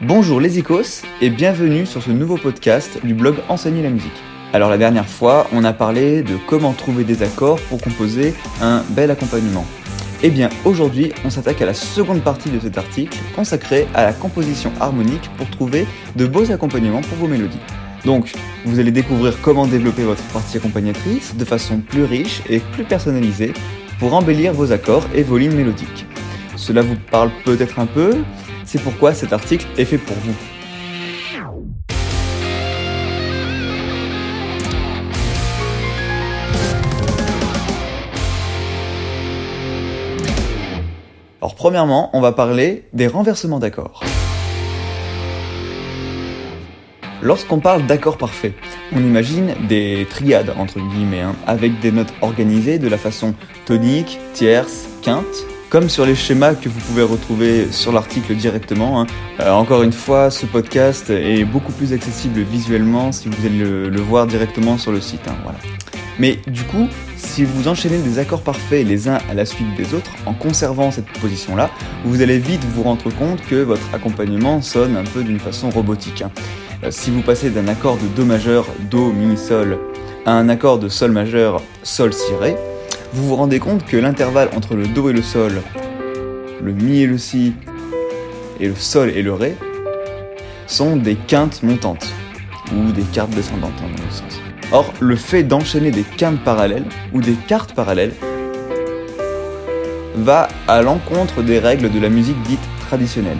Bonjour les icos et bienvenue sur ce nouveau podcast du blog Enseigner la musique. Alors la dernière fois, on a parlé de comment trouver des accords pour composer un bel accompagnement. Eh bien aujourd'hui, on s'attaque à la seconde partie de cet article consacré à la composition harmonique pour trouver de beaux accompagnements pour vos mélodies. Donc, vous allez découvrir comment développer votre partie accompagnatrice de façon plus riche et plus personnalisée pour embellir vos accords et vos lignes mélodiques. Cela vous parle peut-être un peu, c'est pourquoi cet article est fait pour vous. Alors premièrement, on va parler des renversements d'accords. Lorsqu'on parle d'accords parfaits, on imagine des triades entre guillemets, hein, avec des notes organisées de la façon tonique, tierce, quinte, comme sur les schémas que vous pouvez retrouver sur l'article directement. Hein. Euh, encore une fois, ce podcast est beaucoup plus accessible visuellement si vous allez le, voir directement sur le site. Hein. Mais du coup, si vous enchaînez des accords parfaits les uns à la suite des autres en conservant cette position-là, vous allez vite vous rendre compte que votre accompagnement sonne un peu d'une façon robotique. Hein. Euh, si vous passez d'un accord de Do majeur, Do, Mi, Sol, à un accord de Sol majeur, Sol, Si, Ré, vous vous rendez compte que l'intervalle entre le Do et le Sol, le Mi et le Si, et le Sol et le Ré, sont des quintes montantes, ou des quartes descendantes en hein, sens. Or, le fait d'enchaîner des quintes parallèles, ou des quartes parallèles, va à l'encontre des règles de la musique dite traditionnelle.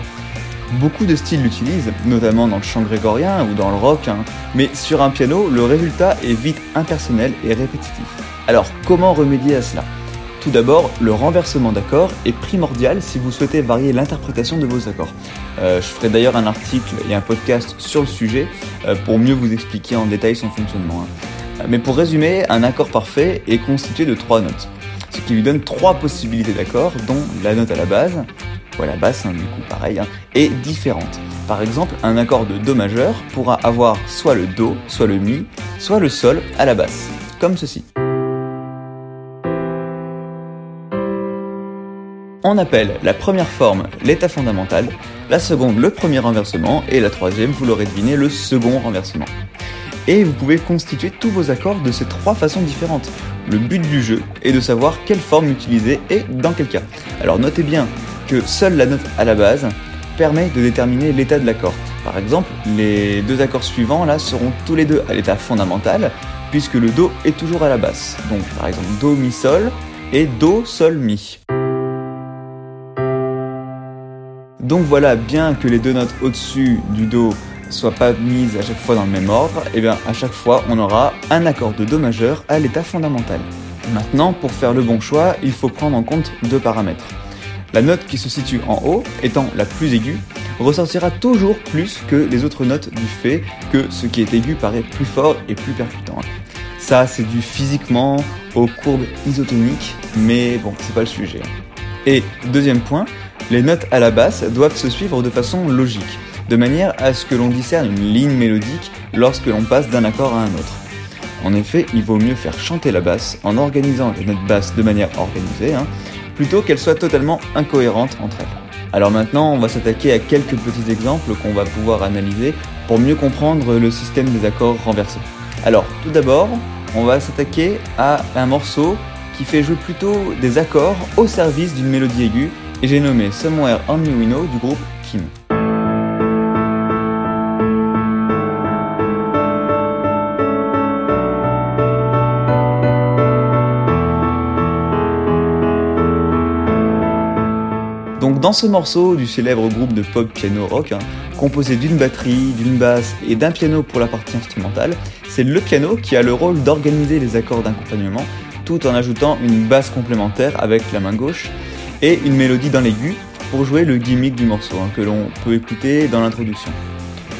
Beaucoup de styles l'utilisent, notamment dans le chant grégorien ou dans le rock, hein, mais sur un piano, le résultat est vite impersonnel et répétitif. Alors, comment remédier à cela? Tout d'abord, le renversement d'accords est primordial si vous souhaitez varier l'interprétation de vos accords. Euh, je ferai d'ailleurs un article et un podcast sur le sujet euh, pour mieux vous expliquer en détail son fonctionnement. Hein. Mais pour résumer, un accord parfait est constitué de trois notes, ce qui lui donne trois possibilités d'accords, dont la note à la base, ou à la basse, hein, du coup pareil, hein, est différente. Par exemple, un accord de Do majeur pourra avoir soit le Do, soit le Mi, soit le Sol à la basse, comme ceci. On appelle la première forme l'état fondamental, la seconde le premier renversement et la troisième, vous l'aurez deviné, le second renversement. Et vous pouvez constituer tous vos accords de ces trois façons différentes. Le but du jeu est de savoir quelle forme utiliser et dans quel cas. Alors notez bien que seule la note à la base permet de déterminer l'état de l'accord. Par exemple, les deux accords suivants là seront tous les deux à l'état fondamental puisque le Do est toujours à la basse. Donc par exemple Do Mi Sol et Do Sol Mi. Donc voilà, bien que les deux notes au-dessus du Do soient pas mises à chaque fois dans le même ordre, et eh bien à chaque fois on aura un accord de Do majeur à l'état fondamental. Maintenant, pour faire le bon choix, il faut prendre en compte deux paramètres. La note qui se situe en haut, étant la plus aiguë, ressortira toujours plus que les autres notes du fait que ce qui est aigu paraît plus fort et plus percutant. Ça, c'est dû physiquement aux courbes isotoniques, mais bon, c'est pas le sujet. Et deuxième point, les notes à la basse doivent se suivre de façon logique, de manière à ce que l'on discerne une ligne mélodique lorsque l'on passe d'un accord à un autre. En effet, il vaut mieux faire chanter la basse en organisant les notes basses de manière organisée, hein, plutôt qu'elles soient totalement incohérentes entre elles. Alors maintenant, on va s'attaquer à quelques petits exemples qu'on va pouvoir analyser pour mieux comprendre le système des accords renversés. Alors, tout d'abord, on va s'attaquer à un morceau qui fait jouer plutôt des accords au service d'une mélodie aiguë et j'ai nommé Somewhere Only We du groupe Kim. Donc dans ce morceau du célèbre groupe de pop piano rock, hein, composé d'une batterie, d'une basse et d'un piano pour la partie instrumentale, c'est le piano qui a le rôle d'organiser les accords d'accompagnement tout en ajoutant une basse complémentaire avec la main gauche et une mélodie dans l'aigu pour jouer le gimmick du morceau hein, que l'on peut écouter dans l'introduction.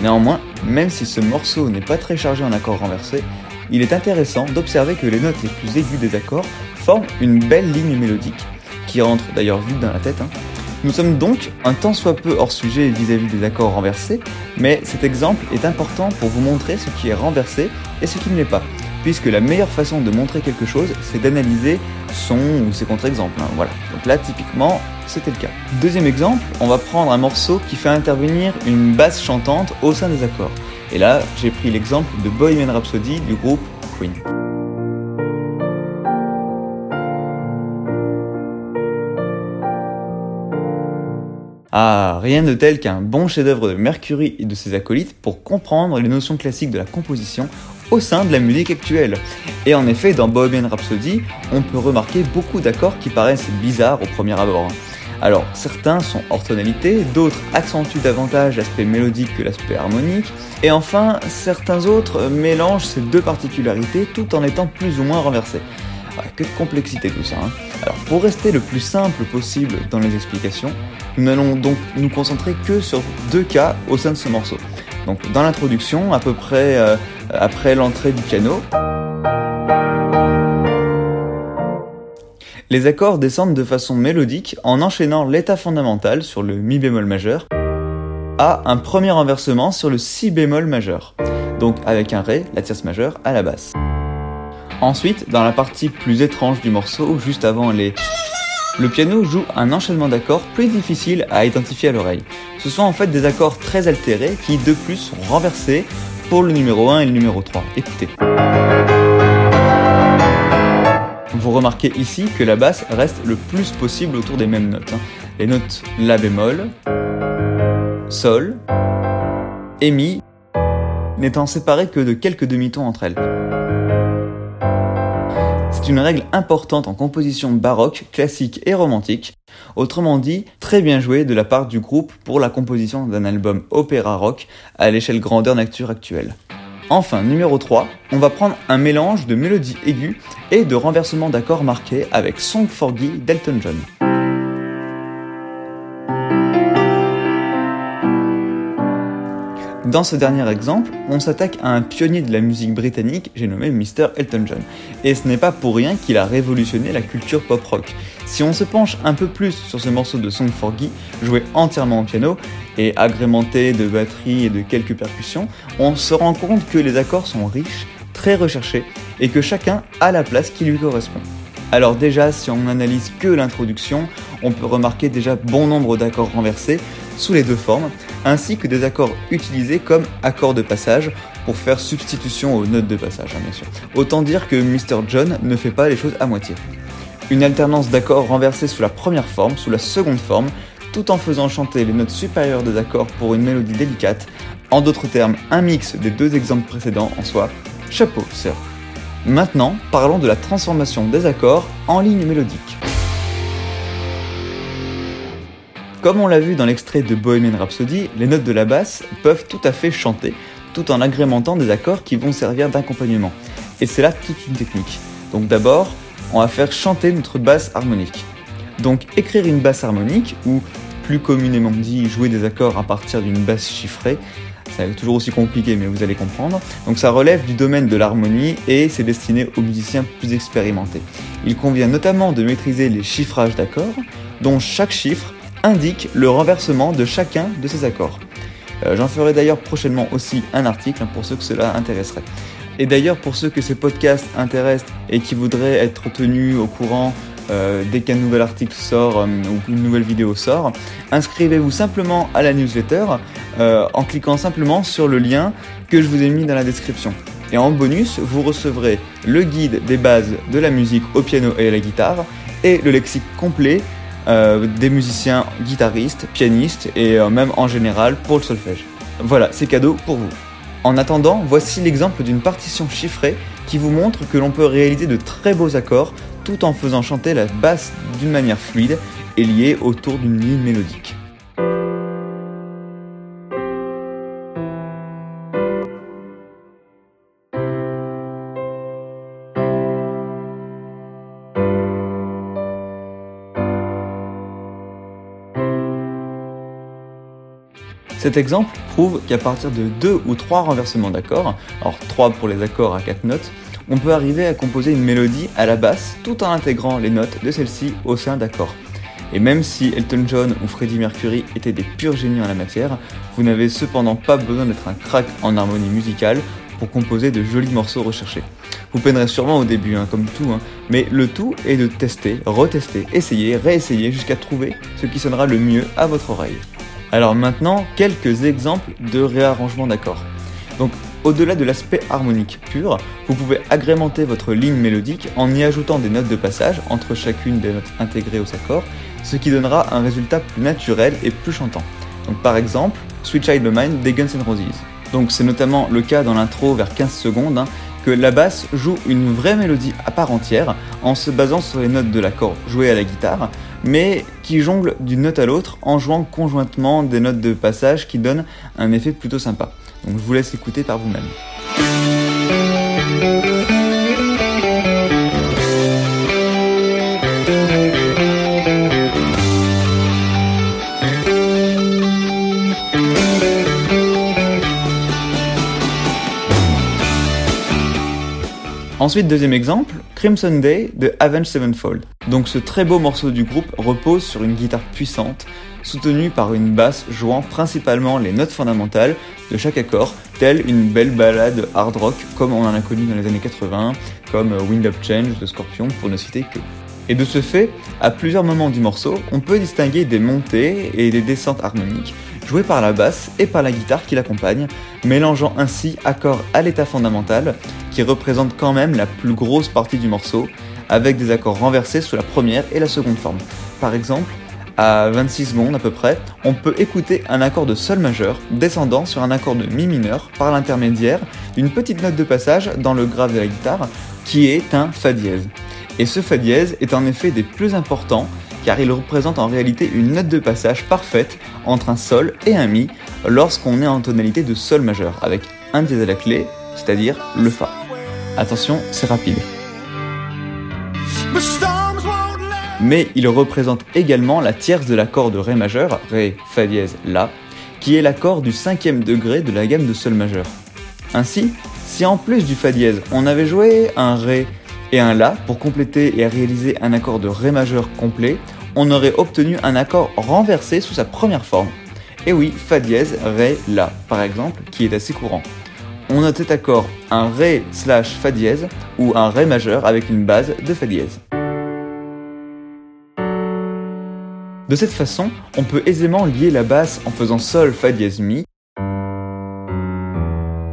Néanmoins, même si ce morceau n'est pas très chargé en accords renversés, il est intéressant d'observer que les notes les plus aiguës des accords forment une belle ligne mélodique, qui rentre d'ailleurs vite dans la tête. Hein. Nous sommes donc un tant soit peu hors sujet vis-à-vis -vis des accords renversés, mais cet exemple est important pour vous montrer ce qui est renversé et ce qui ne l'est pas, puisque la meilleure façon de montrer quelque chose, c'est d'analyser son ou ses contre-exemples. Hein, voilà. Donc là, typiquement, c'était le cas. Deuxième exemple, on va prendre un morceau qui fait intervenir une basse chantante au sein des accords. Et là, j'ai pris l'exemple de Bohemian Rhapsody du groupe Queen. Ah, rien de tel qu'un bon chef-d'œuvre de Mercury et de ses acolytes pour comprendre les notions classiques de la composition au sein de la musique actuelle. Et en effet, dans Bohemian Rhapsody, on peut remarquer beaucoup d'accords qui paraissent bizarres au premier abord. Alors, certains sont hors tonalité, d'autres accentuent davantage l'aspect mélodique que l'aspect harmonique, et enfin, certains autres mélangent ces deux particularités tout en étant plus ou moins renversés. Ah, que complexité tout ça. Hein. Alors pour rester le plus simple possible dans les explications, nous n'allons donc nous concentrer que sur deux cas au sein de ce morceau. Donc dans l'introduction, à peu près euh, après l'entrée du piano, les accords descendent de façon mélodique en enchaînant l'état fondamental sur le mi bémol majeur à un premier renversement sur le si bémol majeur, donc avec un ré, la tierce majeure, à la basse. Ensuite, dans la partie plus étrange du morceau, juste avant les... Le piano joue un enchaînement d'accords plus difficile à identifier à l'oreille. Ce sont en fait des accords très altérés qui de plus sont renversés pour le numéro 1 et le numéro 3. Écoutez. Vous remarquez ici que la basse reste le plus possible autour des mêmes notes. Hein. Les notes La bémol, Sol et Mi n'étant séparées que de quelques demi-tons entre elles. C'est une règle importante en composition baroque, classique et romantique. Autrement dit, très bien joué de la part du groupe pour la composition d'un album opéra rock à l'échelle grandeur nature actuelle. Enfin, numéro 3, on va prendre un mélange de mélodies aiguës et de renversements d'accords marqués avec Song for Guy d'Elton John. Dans ce dernier exemple, on s'attaque à un pionnier de la musique britannique, j'ai nommé Mr. Elton John. Et ce n'est pas pour rien qu'il a révolutionné la culture pop-rock. Si on se penche un peu plus sur ce morceau de Song for Guy, joué entièrement au piano et agrémenté de batterie et de quelques percussions, on se rend compte que les accords sont riches, très recherchés et que chacun a la place qui lui correspond. Alors déjà, si on analyse que l'introduction, on peut remarquer déjà bon nombre d'accords renversés sous les deux formes, ainsi que des accords utilisés comme accords de passage pour faire substitution aux notes de passage, hein, bien sûr. Autant dire que Mr. John ne fait pas les choses à moitié. Une alternance d'accords renversés sous la première forme, sous la seconde forme, tout en faisant chanter les notes supérieures des accords pour une mélodie délicate. En d'autres termes, un mix des deux exemples précédents en soi. Chapeau, sir. Maintenant, parlons de la transformation des accords en lignes mélodiques. Comme on l'a vu dans l'extrait de Bohemian Rhapsody, les notes de la basse peuvent tout à fait chanter, tout en agrémentant des accords qui vont servir d'accompagnement. Et c'est là toute une technique. Donc d'abord, on va faire chanter notre basse harmonique. Donc écrire une basse harmonique, ou plus communément dit jouer des accords à partir d'une basse chiffrée, c'est toujours aussi compliqué mais vous allez comprendre. Donc ça relève du domaine de l'harmonie et c'est destiné aux musiciens plus expérimentés. Il convient notamment de maîtriser les chiffrages d'accords, dont chaque chiffre indique le renversement de chacun de ces accords. Euh, j'en ferai d'ailleurs prochainement aussi un article pour ceux que cela intéresserait. Et d'ailleurs pour ceux que ces podcasts intéressent et qui voudraient être tenus au courant euh, dès qu'un nouvel article sort euh, ou une nouvelle vidéo sort, inscrivez-vous simplement à la newsletter en cliquant simplement sur le lien que je vous ai mis dans la description. Et en bonus, vous recevrez le guide des bases de la musique au piano et à la guitare et le lexique complet euh, des musiciens guitaristes, pianistes et euh, même en général pour le solfège. Voilà, c'est cadeau pour vous. En attendant, voici l'exemple d'une partition chiffrée qui vous montre que l'on peut réaliser de très beaux accords tout en faisant chanter la basse d'une manière fluide et liée autour d'une ligne mélodique. Cet exemple prouve qu'à partir de deux ou trois renversements d'accords, alors trois pour les accords à quatre notes, on peut arriver à composer une mélodie à la basse tout en intégrant les notes de celle-ci au sein d'accords. Et même si Elton John ou Freddie Mercury étaient des purs génies en la matière, vous n'avez cependant pas besoin d'être un crack en harmonie musicale pour composer de jolis morceaux recherchés. Vous peinerez sûrement au début, hein, comme tout, hein, mais le tout est de tester, retester, essayer, réessayer jusqu'à trouver ce qui sonnera le mieux à votre oreille. Alors maintenant, quelques exemples de réarrangement d'accords. Donc au-delà de l'aspect harmonique pur, vous pouvez agrémenter votre ligne mélodique en y ajoutant des notes de passage entre chacune des notes intégrées aux accords, ce qui donnera un résultat plus naturel et plus chantant. Donc par exemple, Sweet Child of Mine des Guns N' Roses. Donc c'est notamment le cas dans l'intro vers 15 secondes, hein, que la basse joue une vraie mélodie à part entière en se basant sur les notes de l'accord joué à la guitare, mais qui jongle d'une note à l'autre en jouant conjointement des notes de passage qui donnent un effet plutôt sympa. Donc je vous laisse écouter par vous-même. Ensuite, deuxième exemple, Crimson Day de Avenged Sevenfold. Donc ce très beau morceau du groupe repose sur une guitare puissante, soutenue par une basse jouant principalement les notes fondamentales de chaque accord, telle une belle balade hard rock comme on en a connu dans les années 80, comme Wind Up Change de Scorpion pour ne citer que. Et de ce fait, à plusieurs moments du morceau, on peut distinguer des montées et des descentes harmoniques jouées par la basse et par la guitare qui l'accompagne, mélangeant ainsi accords à l'état fondamental, qui représente quand même la plus grosse partie du morceau, avec des accords renversés sous la première et la seconde forme. Par exemple, à 26 secondes à peu près, on peut écouter un accord de Sol majeur descendant sur un accord de Mi mineur par l'intermédiaire d'une petite note de passage dans le grave de la guitare qui est un Fa dièse. Et ce Fa dièse est en effet des plus importants car il représente en réalité une note de passage parfaite entre un Sol et un Mi lorsqu'on est en tonalité de Sol majeur avec un dièse à la clé, c'est-à-dire le Fa. Attention, c'est rapide mais il représente également la tierce de l'accord de Ré majeur, Ré, Fa dièse, La, qui est l'accord du cinquième degré de la gamme de Sol majeur. Ainsi, si en plus du Fa dièse, on avait joué un Ré et un La pour compléter et réaliser un accord de Ré majeur complet, on aurait obtenu un accord renversé sous sa première forme. Et oui, Fa dièse, Ré, La, par exemple, qui est assez courant. On note cet accord un Ré slash Fa dièse ou un Ré majeur avec une base de Fa dièse. De cette façon, on peut aisément lier la basse en faisant Sol, Fa dièse, Mi,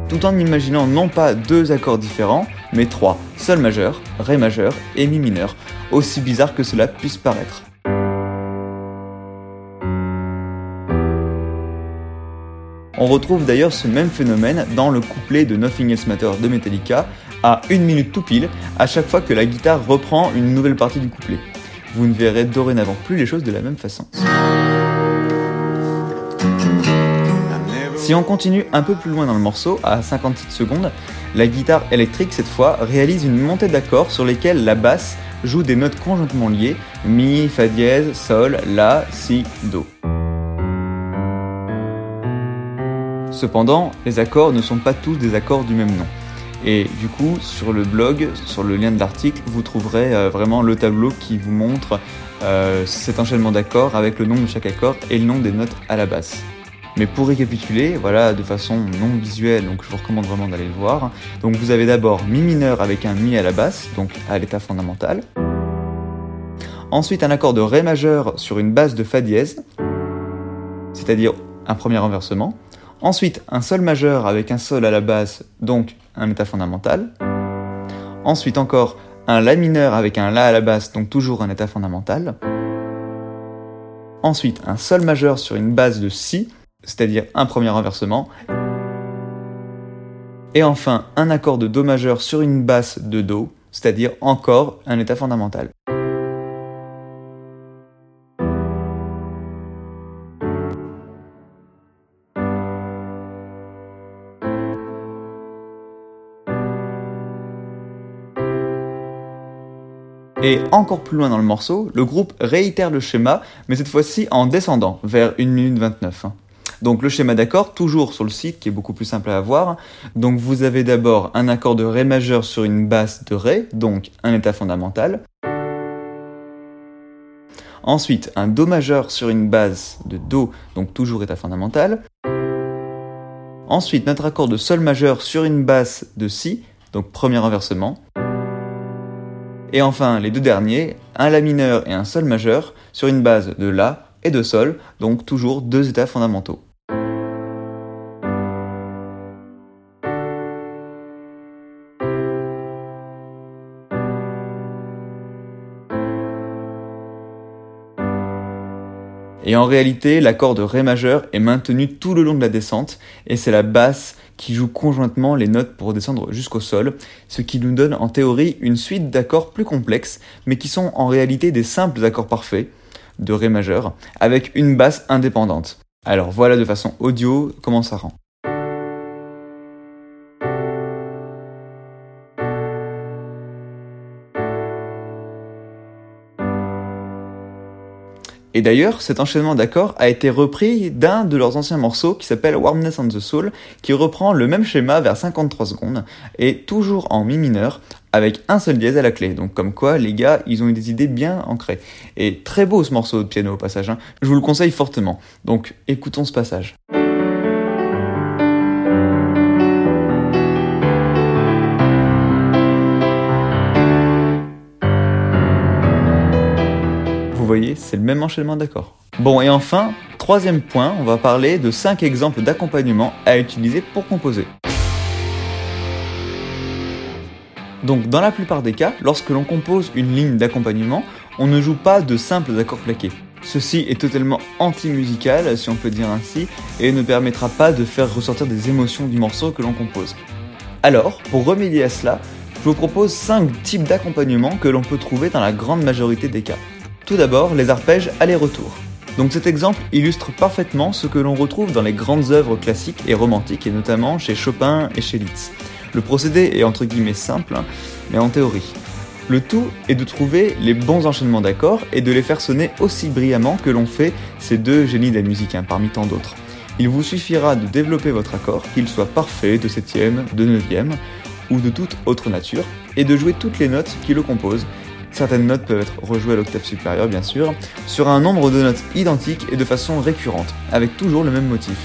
tout en imaginant non pas deux accords différents, mais trois, Sol majeur, Ré majeur et Mi mineur, aussi bizarre que cela puisse paraître. On retrouve d'ailleurs ce même phénomène dans le couplet de Nothing Else Matter de Metallica, à une minute tout pile, à chaque fois que la guitare reprend une nouvelle partie du couplet vous ne verrez dorénavant plus les choses de la même façon. Si on continue un peu plus loin dans le morceau, à 57 secondes, la guitare électrique cette fois réalise une montée d'accords sur lesquels la basse joue des notes conjointement liées, Mi, Fa dièse, Sol, La, Si, Do. Cependant, les accords ne sont pas tous des accords du même nom. Et du coup, sur le blog, sur le lien de l'article, vous trouverez euh, vraiment le tableau qui vous montre euh, cet enchaînement d'accords avec le nom de chaque accord et le nom des notes à la basse. Mais pour récapituler, voilà, de façon non visuelle, donc je vous recommande vraiment d'aller le voir. Donc vous avez d'abord Mi mineur avec un Mi à la basse, donc à l'état fondamental. Ensuite un accord de Ré majeur sur une basse de Fa dièse, c'est-à-dire un premier renversement. Ensuite, un Sol majeur avec un Sol à la basse, donc un état fondamental. Ensuite encore un La mineur avec un La à la basse, donc toujours un état fondamental. Ensuite un Sol majeur sur une base de Si, c'est-à-dire un premier renversement. Et enfin un accord de Do majeur sur une basse de Do, c'est-à-dire encore un état fondamental. Et encore plus loin dans le morceau, le groupe réitère le schéma, mais cette fois-ci en descendant vers 1 minute 29. Donc le schéma d'accord, toujours sur le site, qui est beaucoup plus simple à avoir. Donc vous avez d'abord un accord de Ré majeur sur une basse de Ré, donc un état fondamental. Ensuite, un Do majeur sur une base de Do, donc toujours état fondamental. Ensuite, notre accord de Sol majeur sur une basse de Si, donc premier inversement. Et enfin, les deux derniers, un La mineur et un Sol majeur sur une base de La et de Sol, donc toujours deux états fondamentaux. Et en réalité, l'accord de Ré majeur est maintenu tout le long de la descente, et c'est la basse qui joue conjointement les notes pour descendre jusqu'au sol, ce qui nous donne en théorie une suite d'accords plus complexes, mais qui sont en réalité des simples accords parfaits de Ré majeur, avec une basse indépendante. Alors voilà de façon audio comment ça rend. Et d'ailleurs, cet enchaînement d'accords a été repris d'un de leurs anciens morceaux qui s'appelle Warmness on the Soul, qui reprend le même schéma vers 53 secondes, et toujours en mi mineur, avec un seul dièse à la clé. Donc comme quoi, les gars, ils ont eu des idées bien ancrées. Et très beau ce morceau de piano au passage, hein. je vous le conseille fortement. Donc écoutons ce passage. Voyez, c'est le même enchaînement d'accords. Bon, et enfin, troisième point, on va parler de 5 exemples d'accompagnement à utiliser pour composer. Donc, dans la plupart des cas, lorsque l'on compose une ligne d'accompagnement, on ne joue pas de simples accords plaqués. Ceci est totalement anti-musical, si on peut dire ainsi, et ne permettra pas de faire ressortir des émotions du morceau que l'on compose. Alors, pour remédier à cela, je vous propose 5 types d'accompagnement que l'on peut trouver dans la grande majorité des cas. Tout d'abord, les arpèges aller-retour. Donc cet exemple illustre parfaitement ce que l'on retrouve dans les grandes œuvres classiques et romantiques, et notamment chez Chopin et chez Liszt. Le procédé est entre guillemets simple, hein, mais en théorie. Le tout est de trouver les bons enchaînements d'accords et de les faire sonner aussi brillamment que l'ont fait ces deux génies de la musique, hein, parmi tant d'autres. Il vous suffira de développer votre accord, qu'il soit parfait, de septième, de neuvième, ou de toute autre nature, et de jouer toutes les notes qui le composent, Certaines notes peuvent être rejouées à l'octave supérieure, bien sûr, sur un nombre de notes identiques et de façon récurrente, avec toujours le même motif.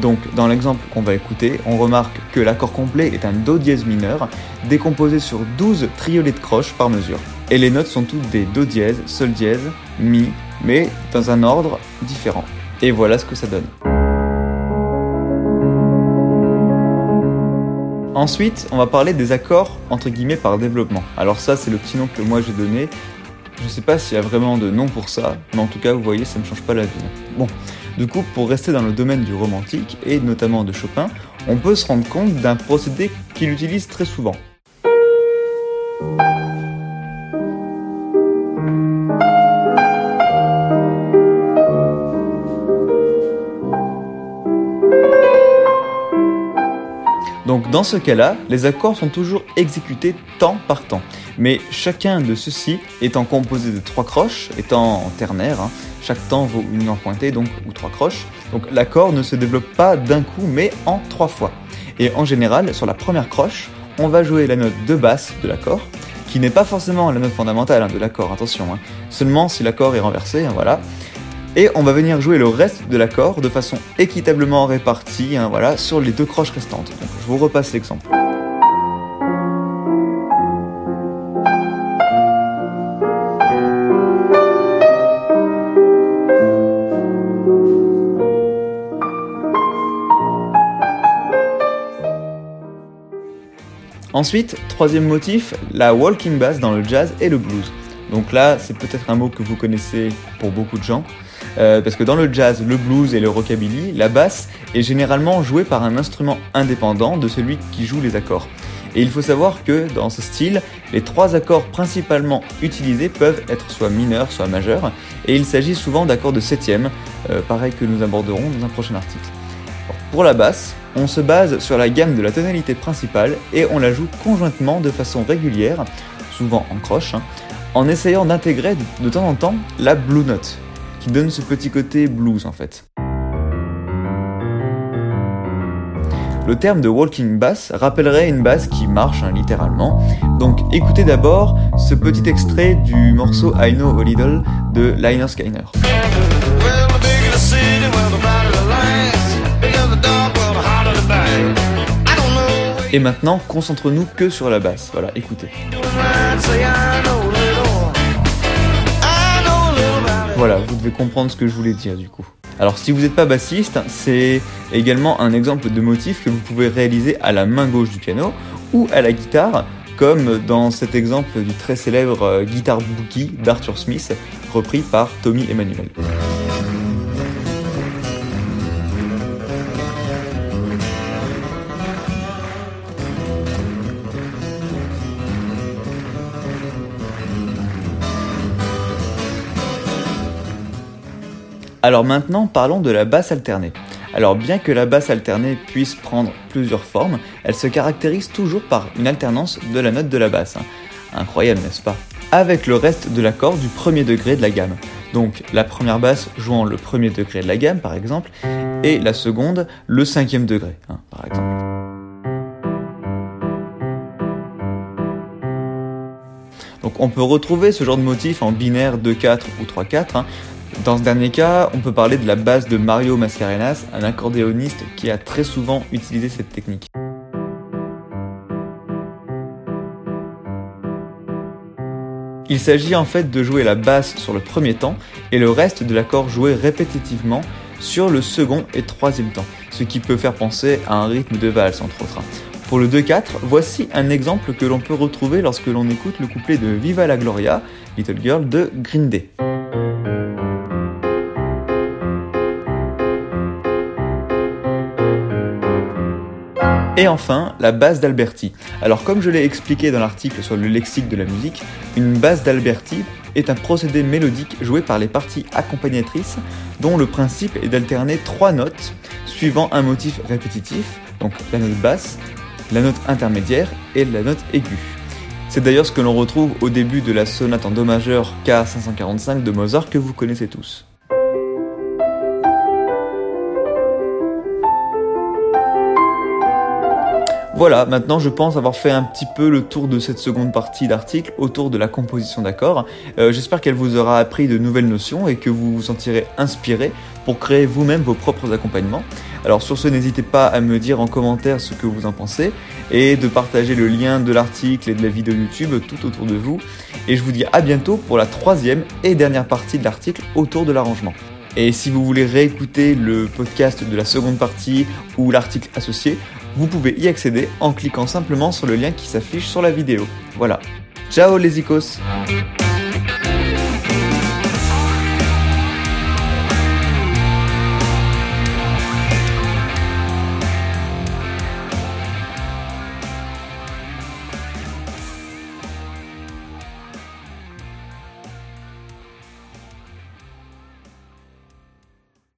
Donc, dans l'exemple qu'on va écouter, on remarque que l'accord complet est un Do dièse mineur, décomposé sur 12 triolets de croche par mesure. Et les notes sont toutes des Do dièse, Sol dièse, Mi, mais dans un ordre différent. Et voilà ce que ça donne. Ensuite, on va parler des accords entre guillemets par développement. Alors ça, c'est le petit nom que moi j'ai donné. Je sais pas s'il y a vraiment de nom pour ça, mais en tout cas, vous voyez, ça ne change pas la vie. Bon, du coup, pour rester dans le domaine du romantique, et notamment de Chopin, on peut se rendre compte d'un procédé qu'il utilise très souvent. Donc dans ce cas-là, les accords sont toujours exécutés temps par temps. Mais chacun de ceux-ci étant composé de trois croches, étant ternaire, hein, chaque temps vaut une en pointée donc, ou trois croches. Donc l'accord ne se développe pas d'un coup mais en trois fois. Et en général, sur la première croche, on va jouer la note de basse de l'accord, qui n'est pas forcément la note fondamentale hein, de l'accord, attention, hein. seulement si l'accord est renversé, voilà. Et on va venir jouer le reste de l'accord de façon équitablement répartie hein, voilà, sur les deux croches restantes. je vous repasse l'exemple. Ensuite, troisième motif, la walking bass dans le jazz et le blues. Donc là, c'est peut-être un mot que vous connaissez pour beaucoup de gens. Euh, parce que dans le jazz, le blues et le rockabilly, la basse est généralement jouée par un instrument indépendant de celui qui joue les accords. Et il faut savoir que dans ce style, les trois accords principalement utilisés peuvent être soit mineurs, soit majeurs, et il s'agit souvent d'accords de septième, euh, pareil que nous aborderons dans un prochain article. pour la basse, on se base sur la gamme de la tonalité principale et on la joue conjointement de façon régulière, souvent en croche, hein, en essayant d'intégrer de temps en temps la blue note, donne ce petit côté blues en fait. Le terme de walking bass rappellerait une basse qui marche hein, littéralement. Donc écoutez d'abord ce petit extrait du morceau I Know a Little de Liner Skyner. Et maintenant, concentre-nous que sur la basse. Voilà, écoutez. Voilà, vous devez comprendre ce que je voulais dire du coup. Alors si vous n'êtes pas bassiste, c'est également un exemple de motif que vous pouvez réaliser à la main gauche du piano ou à la guitare, comme dans cet exemple du très célèbre euh, Guitar Boogie d'Arthur Smith, repris par Tommy Emmanuel. Alors maintenant, parlons de la basse alternée. Alors bien que la basse alternée puisse prendre plusieurs formes, elle se caractérise toujours par une alternance de la note de la basse. Incroyable, n'est-ce pas? Avec le reste de l'accord du premier degré de la gamme. Donc la première basse jouant le premier degré de la gamme par exemple, et la seconde le cinquième degré, hein, par exemple. Donc on peut retrouver ce genre de motif en binaire 2-4 ou 3-4, dans ce dernier cas, on peut parler de la base de Mario Mascarenas, un accordéoniste qui a très souvent utilisé cette technique. Il s'agit en fait de jouer la basse sur le premier temps et le reste de l'accord joué répétitivement sur le second et troisième temps, ce qui peut faire penser à un rythme de valse entre autres. Pour le 2-4, voici un exemple que l'on peut retrouver lorsque l'on écoute le couplet de Viva la Gloria, Little Girl de Green Day. Et enfin, la base d'Alberti. Alors comme je l'ai expliqué dans l'article sur le lexique de la musique, une base d'Alberti est un procédé mélodique joué par les parties accompagnatrices dont le principe est d'alterner trois notes suivant un motif répétitif, donc la note basse, la note intermédiaire et la note aiguë. C'est d'ailleurs ce que l'on retrouve au début de la sonate en Do majeur K545 de Mozart que vous connaissez tous. Voilà, maintenant je pense avoir fait un petit peu le tour de cette seconde partie d'article autour de la composition d'accords. Euh, j'espère qu'elle vous aura appris de nouvelles notions et que vous vous sentirez inspiré pour créer vous-même vos propres accompagnements. Alors sur ce, n'hésitez pas à me dire en commentaire ce que vous en pensez et de partager le lien de l'article et de la vidéo YouTube tout autour de vous. Et je vous dis à bientôt pour la troisième et dernière partie de l'article autour de l'arrangement. Et si vous voulez réécouter le podcast de la seconde partie ou l'article associé, vous pouvez y accéder en cliquant simplement sur le lien qui s'affiche sur la vidéo. Voilà. Ciao les icos